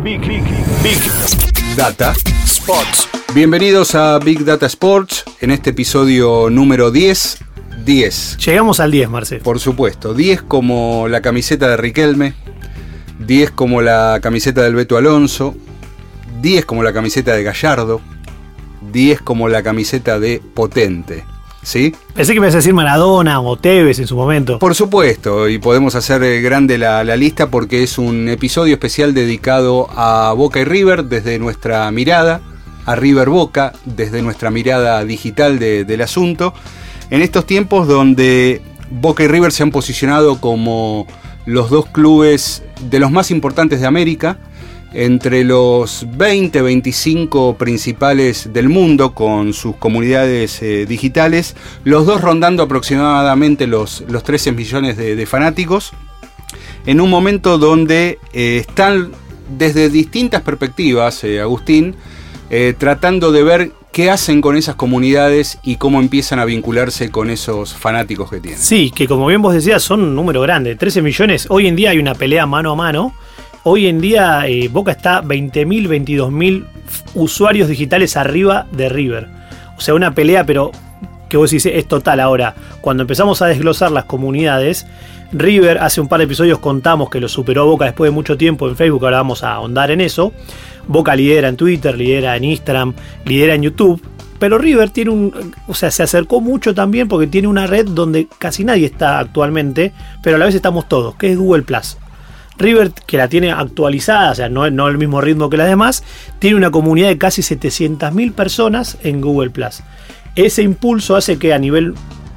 Big, big, big Data Sports. Bienvenidos a Big Data Sports en este episodio número 10. 10. Llegamos al 10, Marce. Por supuesto, 10 como la camiseta de Riquelme, 10 como la camiseta del Beto Alonso, 10 como la camiseta de Gallardo, 10 como la camiseta de Potente. ¿Sí? Pensé que me ibas a decir Maradona o Tevez en su momento. Por supuesto, y podemos hacer eh, grande la, la lista porque es un episodio especial dedicado a Boca y River desde nuestra mirada, a River Boca desde nuestra mirada digital de- del asunto, en estos tiempos donde Boca y River se han posicionado como los dos clubes de los más importantes de América, entre los 20, 25 principales del mundo con sus comunidades eh, digitales, los dos rondando aproximadamente los, los 13 millones de, fanáticos, en un momento donde eh, están desde distintas perspectivas, eh, Agustín, tratando de ver qué hacen con esas comunidades y cómo empiezan a vincularse con esos fanáticos que tienen. Sí, que como bien vos decías, son un número grande. 13 millones. Hoy en día hay una pelea mano a mano. Hoy en día eh, Boca está 20.000, 22.000 usuarios digitales arriba de River. O sea, una pelea, pero que vos decís es total ahora. Cuando empezamos a desglosar las comunidades, River hace un par de episodios contamos que lo superó Boca después de mucho tiempo en Facebook, ahora vamos a ahondar en eso. Boca lidera en Twitter, lidera en Instagram, lidera en YouTube. Pero River tiene un. O sea, se acercó mucho también porque tiene una red donde casi nadie está actualmente, pero a la vez estamos todos, que es Google Plus. River, que la tiene actualizada, o sea, no, no al mismo ritmo que las demás, tiene una comunidad de casi 700.000 personas en Google Plus. Ese impulso hace que a nivel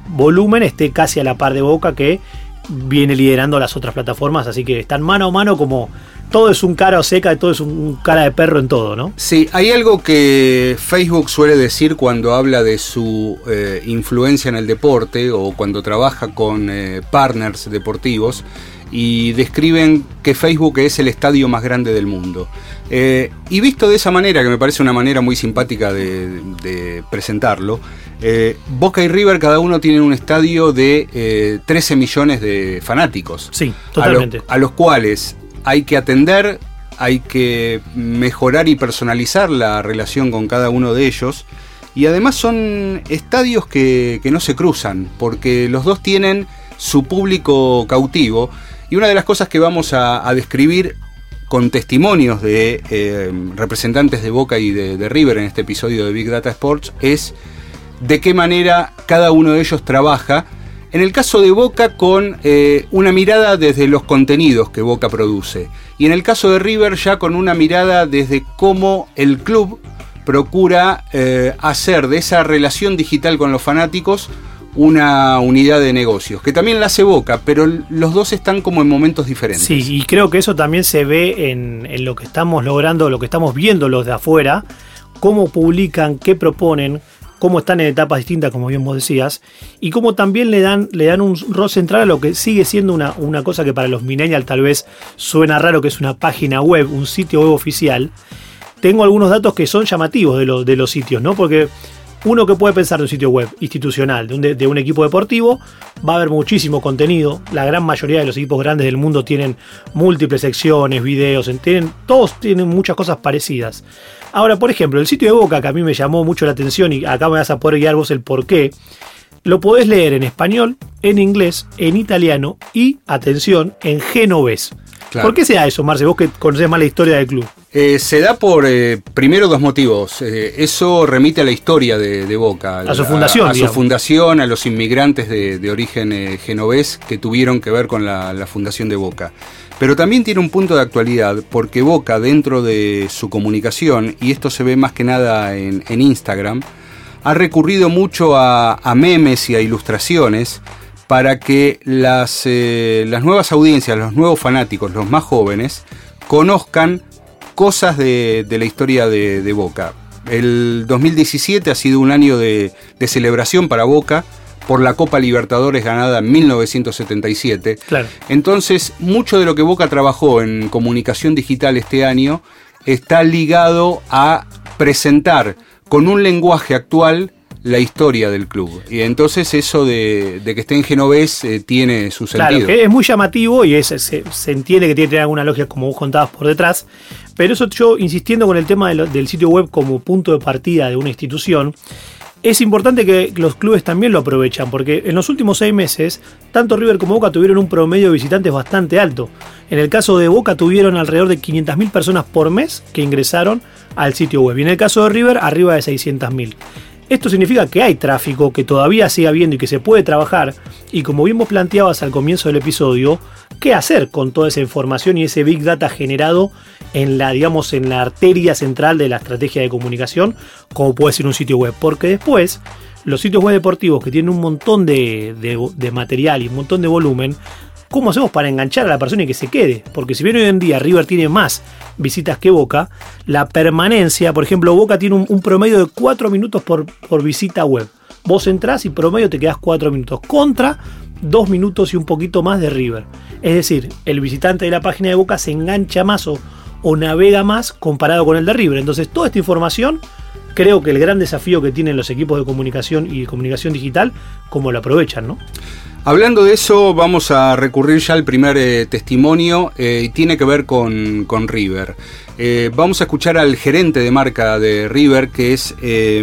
volumen esté casi a la par de Boca que viene liderando las otras plataformas, así que están mano a mano como todo es un cara o seca, todo es un cara de perro en todo, ¿no? Sí, hay algo que Facebook suele decir cuando habla de su eh, influencia en el deporte o cuando trabaja con eh, partners deportivos y describen que Facebook es el estadio más grande del mundo. Eh, y visto de esa manera, que me parece una manera muy simpática de, de presentarlo, eh, Boca y River cada uno tienen un estadio de eh, 13 millones de fanáticos. Sí, a, lo- totalmente. a los cuales hay que atender, hay que mejorar y personalizar la relación con cada uno de ellos. Y además son estadios que, que no se cruzan, porque los dos tienen su público cautivo. Y una de las cosas que vamos a, describir con testimonios de eh, representantes de Boca y de, de River en este episodio de Big Data Sports es de qué manera cada uno de ellos trabaja. En el caso de Boca con eh, una mirada desde los contenidos que Boca produce. Y en el caso de River ya con una mirada desde cómo el club procura eh, hacer de esa relación digital con los fanáticos una unidad de negocios, que también la hace Boca, pero los dos están como en momentos diferentes. Sí, y creo que eso también se ve en, en lo que estamos logrando, lo que estamos viendo los de afuera, cómo publican, qué proponen, cómo están en etapas distintas, como bien vos decías, y cómo también le dan, le dan un rol central a lo que sigue siendo una, una cosa que para los millennials tal vez suena raro, que es una página web, un sitio web oficial. Tengo algunos datos que son llamativos de, los de los sitios, ¿no? Porque uno que puede pensar de un sitio web institucional, de un, equipo deportivo, va a haber muchísimo contenido. La gran mayoría de los equipos grandes del mundo tienen múltiples secciones, videos, tienen, todos tienen muchas cosas parecidas. Ahora, por ejemplo, el sitio de Boca, que a mí me llamó mucho la atención y acá me vas a poder guiar vos el por qué, lo podés leer en español, en inglés, en italiano y, atención, en genovés. Claro. ¿Por qué se da eso, Marce? Vos que conocés más la historia del club. Eh, se da por, eh, primero, dos motivos. Eh, eso remite a la historia de, de Boca. A su fundación, A, a su fundación, a los inmigrantes de, de origen genovés que tuvieron que ver con la, la fundación de Boca. Pero también tiene un punto de actualidad, porque Boca, dentro de su comunicación, y esto se ve más que nada en, en Instagram, ha recurrido mucho a, a memes y a ilustraciones para que las, eh, las nuevas audiencias, los nuevos fanáticos, los más jóvenes, conozcan cosas de, de la historia de, de Boca. El 2017 ha sido un año de, de celebración para Boca por la Copa Libertadores ganada en 1977. Claro. Entonces, mucho de lo que Boca trabajó en comunicación digital este año está ligado a presentar con un lenguaje actual la historia del club. Y entonces eso de, de que esté en genovés eh, tiene su Claro, sentido. que es muy llamativo y es, se, se entiende que tiene que tener alguna lógica como vos contabas por detrás. Pero eso yo, insistiendo con el tema de lo- del sitio web como punto de partida de una institución, es importante que los clubes también lo aprovechan, porque en los últimos seis meses, tanto River como Boca tuvieron un promedio de visitantes bastante alto. En el caso de Boca tuvieron alrededor de 500.000 personas por mes que ingresaron al sitio web. Y en el caso de River, arriba de 600.000. Esto significa que hay tráfico, que todavía sigue habiendo y que se puede trabajar. Y como bien vos planteabas al comienzo del episodio, ¿qué hacer con toda esa información y ese big data generado en la, digamos, en la arteria central de la estrategia de comunicación, como puede ser un sitio web? Porque después, los sitios web deportivos que tienen un montón de, de- de material y un montón de volumen, ¿cómo hacemos para enganchar a la persona y que se quede? Porque si bien hoy en día River tiene más visitas que Boca, la permanencia, por ejemplo, Boca tiene un, promedio de 4 minutos por, por visita web. Vos entrás y promedio te quedás 4 minutos. Contra 2 minutos y un poquito más de River. Es decir, el visitante de la página de Boca se engancha más o, o navega más comparado con el de River. Entonces, toda esta información, creo que el gran desafío que tienen los equipos de comunicación y de comunicación digital, cómo lo aprovechan, ¿no? Hablando de eso, vamos a recurrir ya al primer eh, testimonio eh, y tiene que ver con, con River. Eh, vamos a escuchar al gerente de marca de River, que es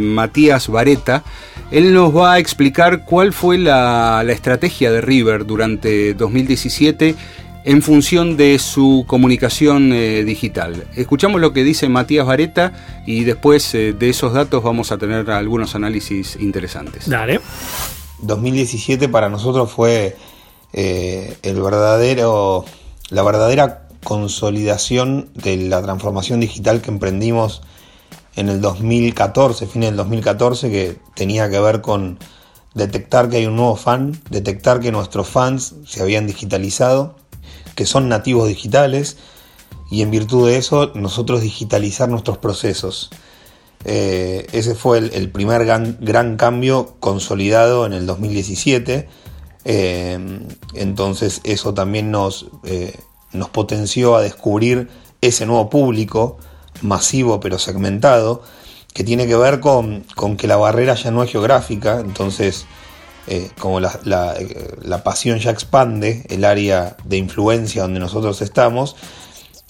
Matías Vareta. Él nos va a explicar cuál fue la, la estrategia de River durante 2017 en función de su comunicación digital. Escuchamos lo que dice Matías Vareta y después de esos datos vamos a tener algunos análisis interesantes. Dale. 2017 para nosotros fue eh, el verdadero, la verdadera consolidación de la transformación digital que emprendimos en el 2014, fin del 2014, que tenía que ver con detectar que hay un nuevo fan, detectar que nuestros fans se habían digitalizado, que son nativos digitales, y en virtud de eso nosotros digitalizar nuestros procesos. Eh, ese fue el, primer gran, cambio consolidado en el 2017. Eh, entonces eso también nos, eh, nos potenció a descubrir ese nuevo público masivo pero segmentado que tiene que ver con, con que la barrera ya no es geográfica. Entonces como la, la pasión ya expande el área de influencia donde nosotros estamos,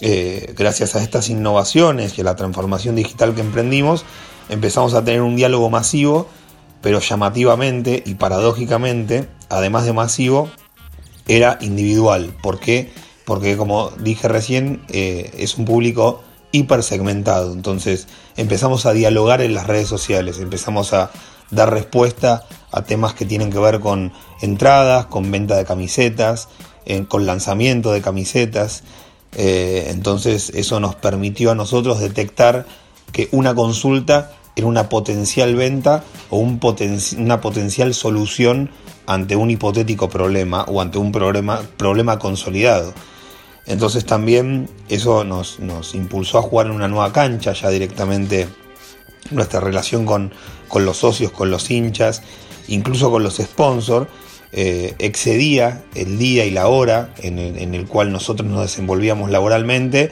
eh, gracias a estas innovaciones y a la transformación digital que emprendimos, empezamos a tener un diálogo masivo, pero llamativamente y paradójicamente, además de masivo, era individual. ¿Por qué? Porque como dije recién, eh, es un público hipersegmentado. Entonces empezamos a dialogar en las redes sociales, empezamos a dar respuesta a temas que tienen que ver con entradas, con venta de camisetas, eh, con lanzamiento de camisetas. Eh, entonces eso nos permitió a nosotros detectar que una consulta era una potencial venta o una potencial solución ante un hipotético problema o ante un problema, consolidado. Entonces también eso nos, impulsó a jugar en una nueva cancha, ya directamente nuestra relación con los socios, con los hinchas, incluso con los sponsors, eh, excedía el día y la hora en el, en el, cual nosotros nos desenvolvíamos laboralmente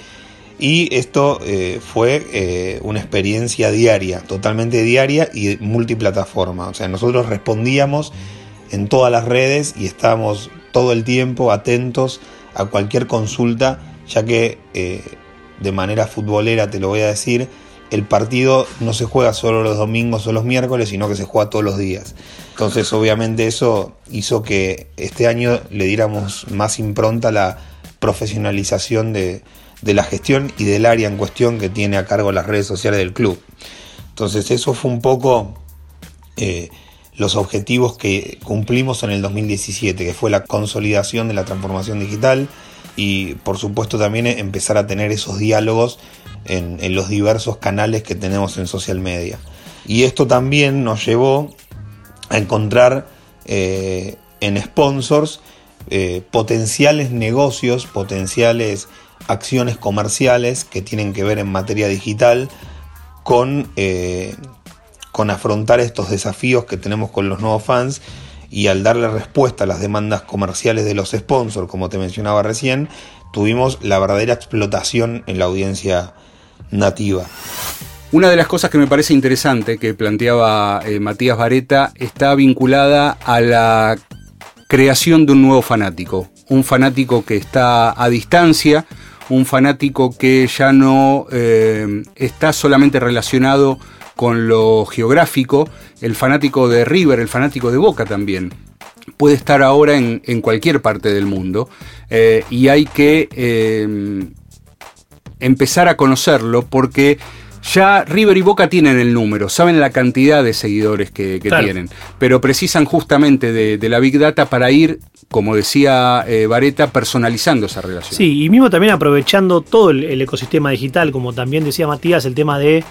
y esto eh, fue eh, una experiencia diaria, totalmente diaria y multiplataforma. O sea, nosotros respondíamos en todas las redes y estábamos todo el tiempo atentos a cualquier consulta, ya que de manera futbolera, te lo voy a decir, el partido no se juega solo los domingos o los miércoles, sino que se juega todos los días. Entonces, obviamente, eso hizo que este año le diéramos más impronta a la profesionalización de, de, la gestión y del área en cuestión que tiene a cargo las redes sociales del club. Entonces, eso fue un poco eh, los objetivos que cumplimos en el 2017, que fue la consolidación de la transformación digital y, por supuesto, también empezar a tener esos diálogos en, los diversos canales que tenemos en social media. Y esto también nos llevó a encontrar eh, en sponsors eh, potenciales negocios, potenciales acciones comerciales que tienen que ver en materia digital con, eh, con afrontar estos desafíos que tenemos con los nuevos fans y al darle respuesta a las demandas comerciales de los sponsors, como te mencionaba recién, tuvimos la verdadera explotación en la audiencia nativa. Una de las cosas que me parece interesante que planteaba eh, Matías Vareta está vinculada a la creación de un nuevo fanático, un fanático que está a distancia, un fanático que ya no eh, está solamente relacionado con lo geográfico, el fanático de River, el fanático de Boca también. Puede estar ahora en, cualquier parte del mundo eh, y hay que eh, empezar a conocerlo porque ya River y Boca tienen el número, saben la cantidad de seguidores que, tienen, pero precisan justamente de, la Big Data para ir, como decía eh, Vareta, personalizando esa relación. Sí, y mismo también aprovechando todo el ecosistema digital, como también decía Matías, el tema de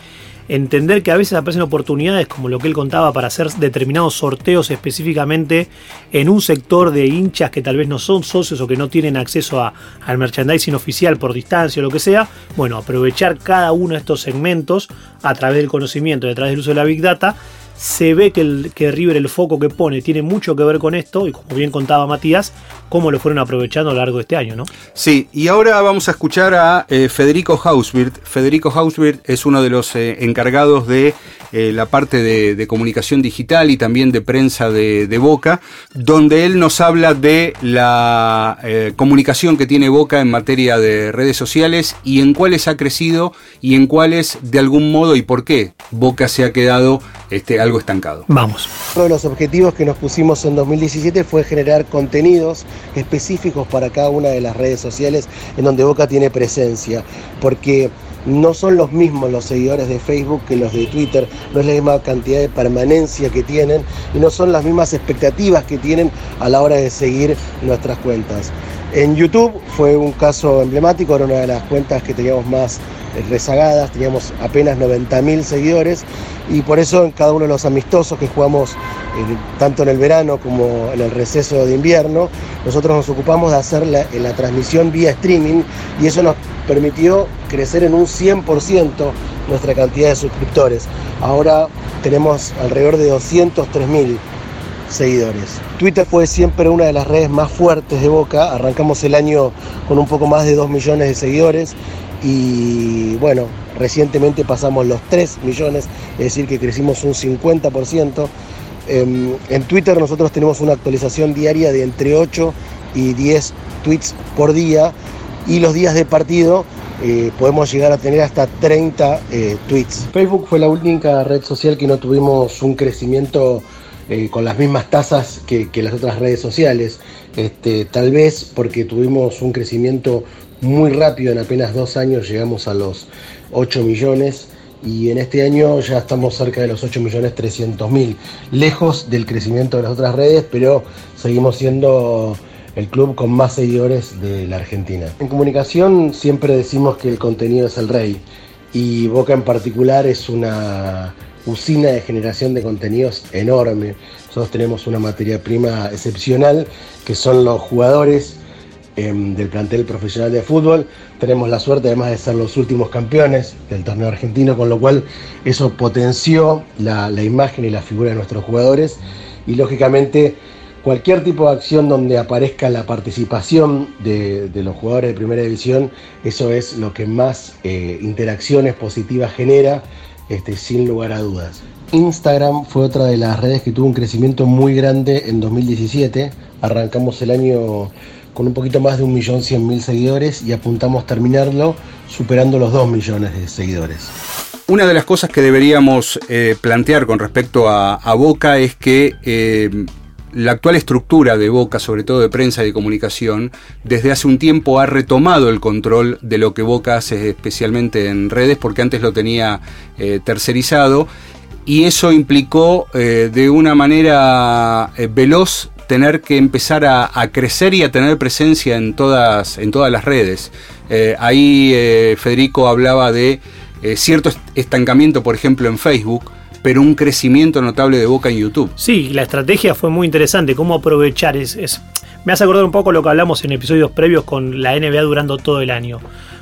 entender que a veces aparecen oportunidades, como lo que él contaba, para hacer determinados sorteos específicamente en un sector de hinchas que tal vez no son socios o que no tienen acceso a, al merchandising oficial por distancia o lo que sea. Bueno, aprovechar cada uno de estos segmentos a través del conocimiento y a través del uso de la Big Data se ve que, el, que River el foco que pone tiene mucho que ver con esto y como bien contaba Matías, cómo lo fueron aprovechando a lo largo de este año, ¿no? Sí, y ahora vamos a escuchar a eh, Federico Hauswirt. Federico Hauswirt es uno de los eh, encargados de eh, la parte de, comunicación digital y también de prensa de, Boca, donde él nos habla de la comunicación que tiene Boca en materia de redes sociales y en cuáles ha crecido y en cuáles de algún modo y por qué Boca se ha quedado este, algo estancado. Vamos. Uno de los objetivos que nos pusimos en 2017 fue generar contenidos específicos para cada una de las redes sociales en donde Boca tiene presencia, porque no son los mismos los seguidores de Facebook que los de Twitter, no es la misma cantidad de permanencia que tienen y no son las mismas expectativas que tienen a la hora de seguir nuestras cuentas. En YouTube fue un caso emblemático, era una de las cuentas que teníamos más eh, rezagadas, teníamos apenas 90.000 seguidores y por eso en cada uno de los amistosos que jugamos eh, tanto en el verano como en el receso de invierno, nosotros nos ocupamos de hacer la, la transmisión vía streaming y eso nos permitió crecer en un 100% nuestra cantidad de suscriptores. Ahora tenemos alrededor de 203.000 seguidores. Twitter fue siempre una de las redes más fuertes de Boca. Arrancamos el año con un poco más de 2 millones de seguidores y bueno, recientemente pasamos los 3 millones, es decir, que crecimos un 50%. Em, en Twitter nosotros tenemos una actualización diaria de entre 8 y 10 tweets por día y los días de partido eh, podemos llegar a tener hasta 30 eh, tweets. Facebook fue la única red social que no tuvimos un crecimiento eh, con las mismas tasas que, las otras redes sociales. Este, tal vez porque tuvimos un crecimiento muy rápido, en apenas dos años llegamos a los 8 millones y en este año ya estamos cerca de los 8 millones 300 mil, lejos del crecimiento de las otras redes, pero seguimos siendo el club con más seguidores de la Argentina. En comunicación siempre decimos que el contenido es el rey y Boca en particular es una usina de generación de contenidos enorme. Nosotros tenemos una materia prima excepcional que son los jugadores em, del plantel profesional de fútbol. Tenemos la suerte además de ser los últimos campeones del torneo argentino, con lo cual eso potenció la, imagen y la figura de nuestros jugadores y lógicamente cualquier tipo de acción donde aparezca la participación de, los jugadores de primera división, eso es lo que más eh, interacciones positivas genera este, sin lugar a dudas. Instagram fue otra de las redes que tuvo un crecimiento muy grande en 2017. Arrancamos el año con un poquito más de 1.100.000 seguidores y apuntamos terminarlo superando los 2 millones de seguidores. Una de las cosas que deberíamos eh, plantear con respecto a, Boca es que eh, la actual estructura de Boca, sobre todo de prensa y de comunicación, desde hace un tiempo ha retomado el control de lo que Boca hace especialmente en redes, porque antes lo tenía eh, tercerizado, y eso implicó eh, de una manera eh, veloz tener que empezar a, crecer y a tener presencia en todas, en todas las redes. ahí Federico hablaba de cierto estancamiento, por ejemplo, en Facebook, pero un crecimiento notable de Boca en YouTube. Sí, la estrategia fue muy interesante, cómo aprovechar es, Me hace acordar un poco lo que hablamos en episodios previos con la NBA durando todo el año.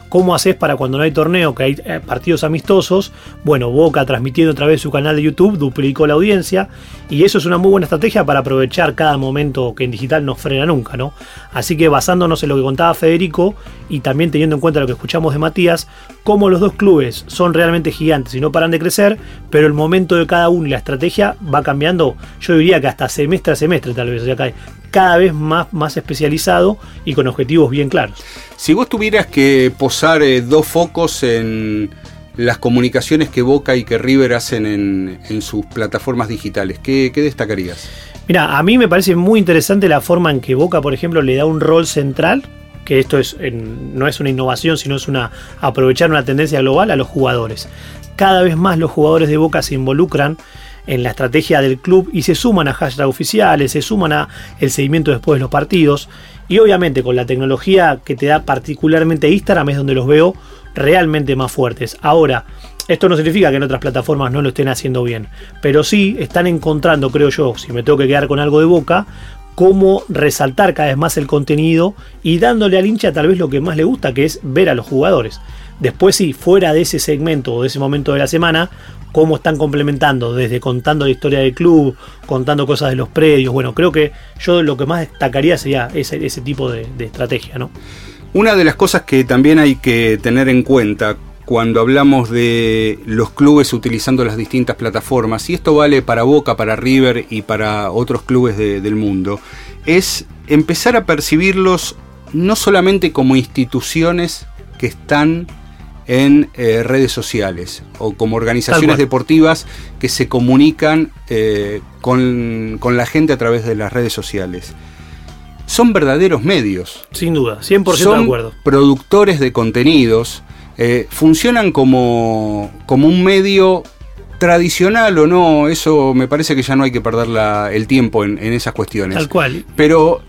¿Cómo haces para cuando no hay torneo, que hay eh, partidos amistosos? Bueno, Boca transmitiendo a través de su canal de YouTube duplicó la audiencia y eso es una muy buena estrategia para aprovechar cada momento que en digital no frena nunca, ¿no? Así que basándonos en lo que contaba Federico y también teniendo en cuenta lo que escuchamos de Matías, como los dos clubes son realmente gigantes y no paran de crecer, pero el momento de cada uno y la estrategia va cambiando, yo diría que hasta semestre a semestre tal vez, o sea, cada vez más, más especializado y con objetivos bien claros. Si vos tuvieras que posar eh, dos focos en las comunicaciones que Boca y que River hacen en, sus plataformas digitales, ¿qué, destacarías? Mira, a mí me parece muy interesante la forma en que Boca, por ejemplo, le da un rol central, que esto es, no es una innovación, sino es una aprovechar una tendencia global a los jugadores. Cada vez más los jugadores de Boca se involucran en la estrategia del club y se suman a hashtags oficiales, se suman a el seguimiento después de los partidos. Y obviamente con la tecnología que te da particularmente Instagram es donde los veo realmente más fuertes. Ahora, esto no significa que en otras plataformas no lo estén haciendo bien, pero sí están encontrando, creo yo, si me tengo que quedar con algo de boca, cómo resaltar cada vez más el contenido y dándole al hincha tal vez lo que más le gusta, que es ver a los jugadores. Después sí, fuera de ese segmento o de ese momento de la semana, cómo están complementando, desde contando la historia del club, contando cosas de los predios. Bueno, creo que yo lo que más destacaría sería ese, tipo de, estrategia, ¿no? Una de las cosas que también hay que tener en cuenta cuando hablamos de los clubes utilizando las distintas plataformas, y esto vale para Boca, para River y para otros clubes del mundo, es empezar a percibirlos no solamente como instituciones que están en eh, redes sociales o como organizaciones deportivas que se comunican eh, con, la gente a través de las redes sociales. Son verdaderos medios. Sin duda, 100% Son de acuerdo. Productores de contenidos, eh, funcionan como, como un medio tradicional o no, eso me parece que ya no hay que perder el tiempo en, en, esas cuestiones. Tal cual. Pero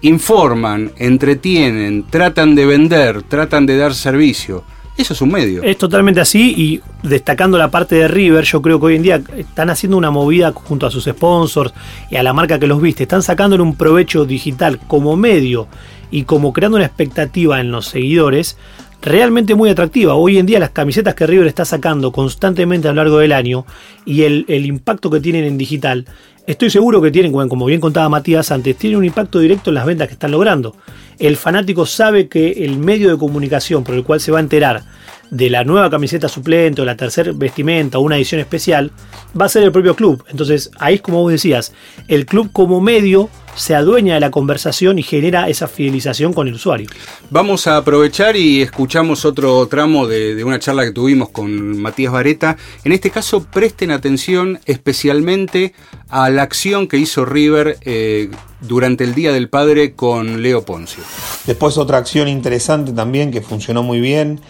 informan, entretienen, tratan de vender, tratan de dar servicio. Eso es un medio. Es totalmente así y destacando la parte de River, yo creo que hoy en día están haciendo una movida junto a sus sponsors y a la marca que los viste, están sacándole un provecho digital como medio y como creando una expectativa en los seguidores realmente muy atractiva. Hoy en día las camisetas que River está sacando constantemente a lo largo del año y el, el impacto que tienen en digital, estoy seguro que tienen, como bien contaba Matías antes, tienen un impacto directo en las ventas que están logrando el fanático sabe que el medio de comunicación por el cual se va a enterar de la nueva camiseta suplente o la tercera vestimenta o una edición especial va a ser el propio club. Entonces ahí es como vos decías, el club como medio se adueña de la conversación y genera esa fidelización con el usuario. Vamos a aprovechar y escuchamos otro tramo de, una charla que tuvimos con Matías Vareta. En este caso presten atención especialmente a la acción que hizo River eh, durante el Día del Padre con Leo Poncio. Después otra acción interesante también que funcionó muy bien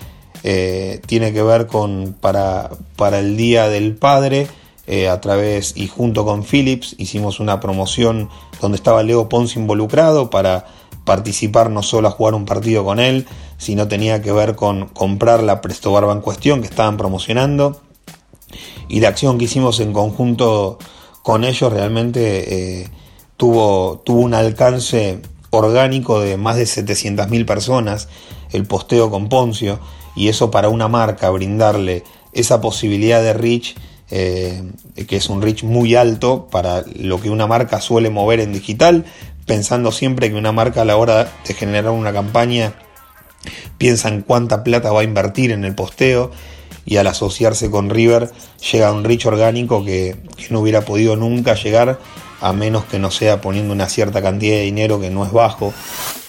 eh, tiene que ver con para, para el Día del Padre. Eh, a través y junto con Philips hicimos una promoción donde estaba Leo Ponce involucrado para participar no solo a jugar un partido con él, sino tenía que ver con comprar la Presto Barba en cuestión que estaban promocionando. Y la acción que hicimos en conjunto con ellos realmente eh, tuvo, tuvo un alcance orgánico de más de 700.000 personas, el posteo con Poncio y eso para una marca, brindarle esa posibilidad de reach, eh, que es un reach muy alto para lo que una marca suele mover en digital, pensando siempre que una marca a la hora de generar una campaña piensa en cuánta plata va a invertir en el posteo y al asociarse con River llega a un reach orgánico que, no hubiera podido nunca llegar a menos que no sea poniendo una cierta cantidad de dinero que no es bajo.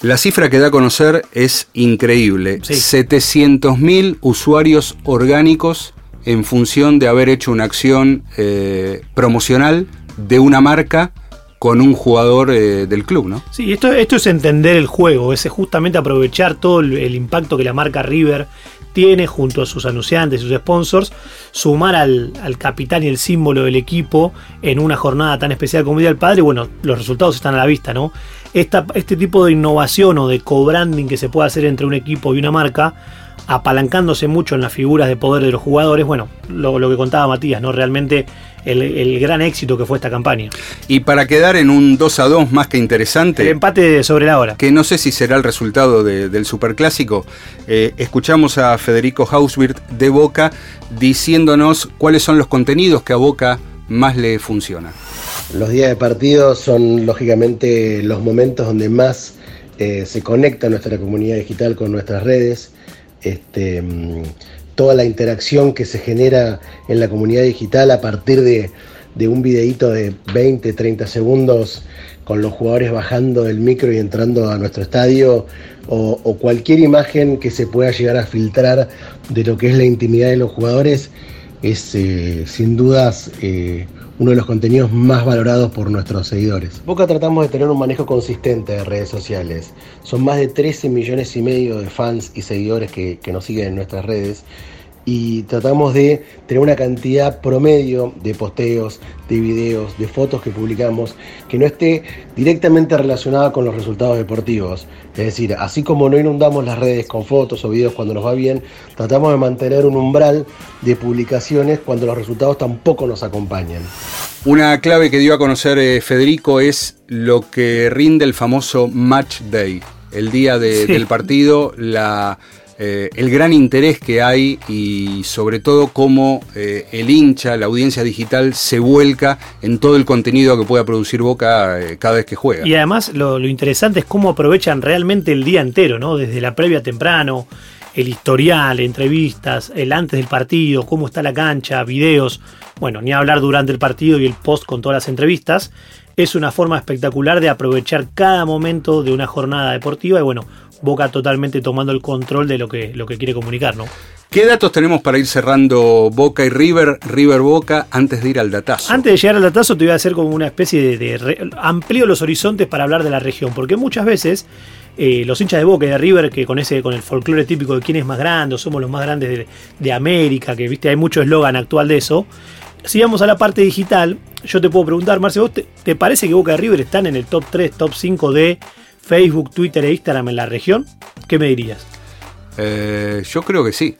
La cifra que da a conocer es increíble. 700.000 usuarios orgánicos en función de haber hecho una acción eh, promocional de una marca con un jugador eh, del club, ¿no? Sí, esto, esto es entender el juego, es justamente aprovechar todo el impacto que la marca River tiene junto a sus anunciantes, sus sponsors, sumar al, capitán y el símbolo del equipo en una jornada tan especial como Día del Padre. Bueno, los resultados están a la vista, ¿no? este tipo de innovación o de co-branding que se puede hacer entre un equipo y una marca apalancándose mucho en las figuras de poder de los jugadores. Bueno, lo, lo que contaba Matías, ¿no? Realmente el, el, gran éxito que fue esta campaña. Y para quedar en un 2 a 2 más que interesante. El empate sobre la hora. Que no sé si será el resultado de, del superclásico. Eh, escuchamos a Federico Hauswirth de Boca diciéndonos cuáles son los contenidos que a Boca más le funcionan. Los días de partido son lógicamente los momentos donde más eh, se conecta nuestra comunidad digital con nuestras redes. Este, mm, toda la interacción que se genera en la comunidad digital a partir de, un videíto de 20, 30 segundos con los jugadores bajando del micro y entrando a nuestro estadio, o, o, cualquier imagen que se pueda llegar a filtrar de lo que es la intimidad de los jugadores, es eh, sin dudas eh, uno de los contenidos más valorados por nuestros seguidores. Boca tratamos de tener un manejo consistente de redes sociales. Son más de 13 millones y medio de fans y seguidores que, que nos siguen en nuestras redes y tratamos de tener una cantidad promedio de posteos, de videos, de fotos que publicamos que no esté directamente relacionada con los resultados deportivos. Es decir, así como no inundamos las redes con fotos o videos cuando nos va bien, tratamos de mantener un umbral de publicaciones cuando los resultados tampoco nos acompañan. Una clave que dio a conocer eh, Federico es lo que rinde el famoso Match Day, el día de, sí. del partido, la eh, el gran interés que hay y sobre todo cómo eh, el hincha, la audiencia digital se vuelca en todo el contenido que pueda producir Boca eh, cada vez que juega. Y además lo, lo, interesante es cómo aprovechan realmente el día entero, ¿no? Desde la previa temprano, el historial, entrevistas, el antes del partido, cómo está la cancha, videos, bueno, ni hablar durante el partido y el post con todas las entrevistas. Es una forma espectacular de aprovechar cada momento de una jornada deportiva y bueno, Boca totalmente tomando el control de lo que, lo que quiere comunicar, ¿no? ¿Qué datos tenemos para ir cerrando Boca y River, River Boca, antes de ir al datazo? Antes de llegar al datazo te voy a hacer como una especie de, de re, amplío los horizontes para hablar de la región, porque muchas veces eh, los hinchas de Boca y de River, que con ese con el folclore típico de quién es más grande, somos los más grandes de, de América, que viste hay mucho eslogan actual de eso. Si vamos a la parte digital, yo te puedo preguntar, Marce, ¿vos te, te parece que Boca y River están en el top 3, top 5 de Facebook, Twitter e Instagram en la región? ¿Qué me dirías? Eh, yo creo que sí.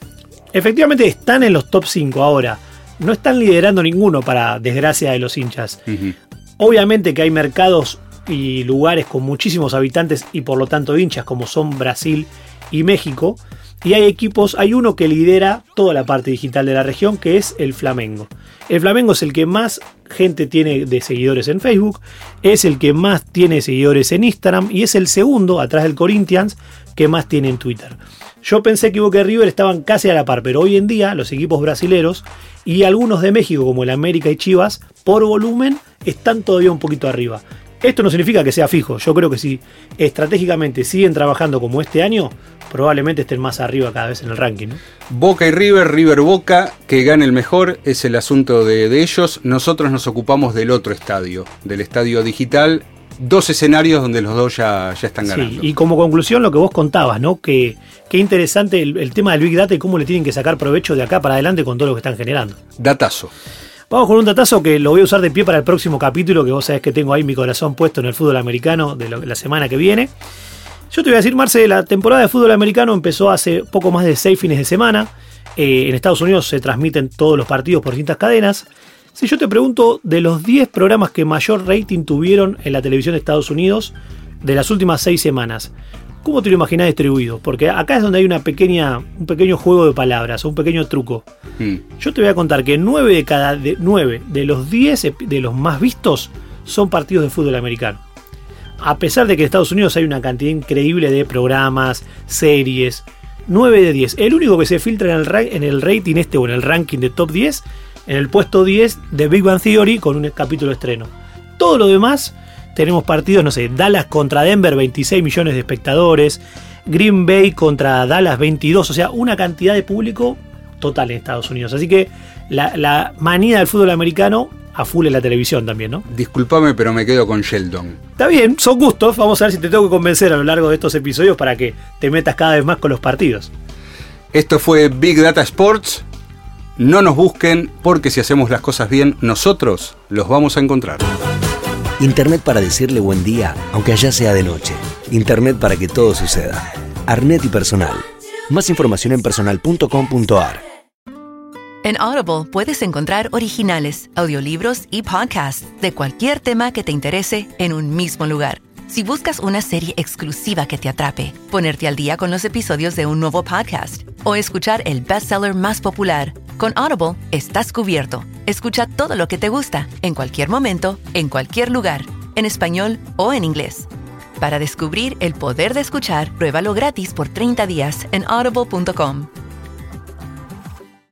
Efectivamente están en los top 5 ahora. No están liderando ninguno para desgracia de los hinchas. Uh -huh. Obviamente que hay mercados y lugares con muchísimos habitantes y por lo tanto hinchas como son Brasil y México. Y hay equipos, hay uno que lidera toda la parte digital de la región, que es el Flamengo. El Flamengo es el que más gente tiene de seguidores en Facebook, es el que más tiene seguidores en Instagram y es el segundo, atrás del Corinthians, que más tiene en Twitter. Yo pensé que Boca y River estaban casi a la par, pero hoy en día los equipos brasileros y algunos de México como el América y Chivas, por volumen, están todavía un poquito arriba. Esto no significa que sea fijo. Yo creo que si estratégicamente siguen trabajando como este año, probablemente estén más arriba cada vez en el ranking. ¿no? Boca y River, River Boca, que gane el mejor es el asunto de, de, ellos. Nosotros nos ocupamos del otro estadio, del estadio digital. Dos escenarios donde los dos ya, ya están ganando. Sí, y como conclusión lo que vos contabas, ¿no? Que qué interesante el, el tema del Big Data y cómo le tienen que sacar provecho de acá para adelante con todo lo que están generando. Datazo. Vamos con un datazo que lo voy a usar de pie para el próximo capítulo, que vos sabés que tengo ahí mi corazón puesto en el fútbol americano de la semana que viene. Yo te voy a decir, Marce, la temporada de fútbol americano empezó hace poco más de seis fines de semana. Eh, en Estados Unidos se transmiten todos los partidos por distintas cadenas. Si yo te pregunto, de los 10 programas que mayor rating tuvieron en la televisión de Estados Unidos de las últimas seis semanas, ¿Cómo te lo imaginas distribuido? Porque acá es donde hay una pequeña, un pequeño juego de palabras, un pequeño truco. Mm. Yo te voy a contar que 9 de cada de, 9 de los 10 de los más vistos son partidos de fútbol americano. A pesar de que en Estados Unidos hay una cantidad increíble de programas, series, 9 de 10. El único que se filtra en el, en el rating este o en el ranking de top 10, en el puesto 10 de Big Bang Theory con un capítulo estreno. Todo lo demás tenemos partidos, no sé, Dallas contra Denver, 26 millones de espectadores, Green Bay contra Dallas, 22, o sea, una cantidad de público total en Estados Unidos. Así que la, la manía del fútbol americano a full en la televisión también, ¿no? Disculpame, pero me quedo con Sheldon. Está bien, son gustos. Vamos a ver si te tengo que convencer a lo largo de estos episodios para que te metas cada vez más con los partidos. Esto fue Big Data Sports. No nos busquen porque si hacemos las cosas bien, nosotros los vamos a encontrar. Internet para decirle buen día, aunque allá sea de noche. Internet para que todo suceda. Arnet y personal. Más información en personal.com.ar. En Audible puedes encontrar originales, audiolibros y podcasts de cualquier tema que te interese en un mismo lugar. Si buscas una serie exclusiva que te atrape, ponerte al día con los episodios de un nuevo podcast o escuchar el bestseller más popular, con Audible estás cubierto. Escucha todo lo que te gusta, en cualquier momento, en cualquier lugar, en español o en inglés. Para descubrir el poder de escuchar, pruébalo gratis por 30 días en audible.com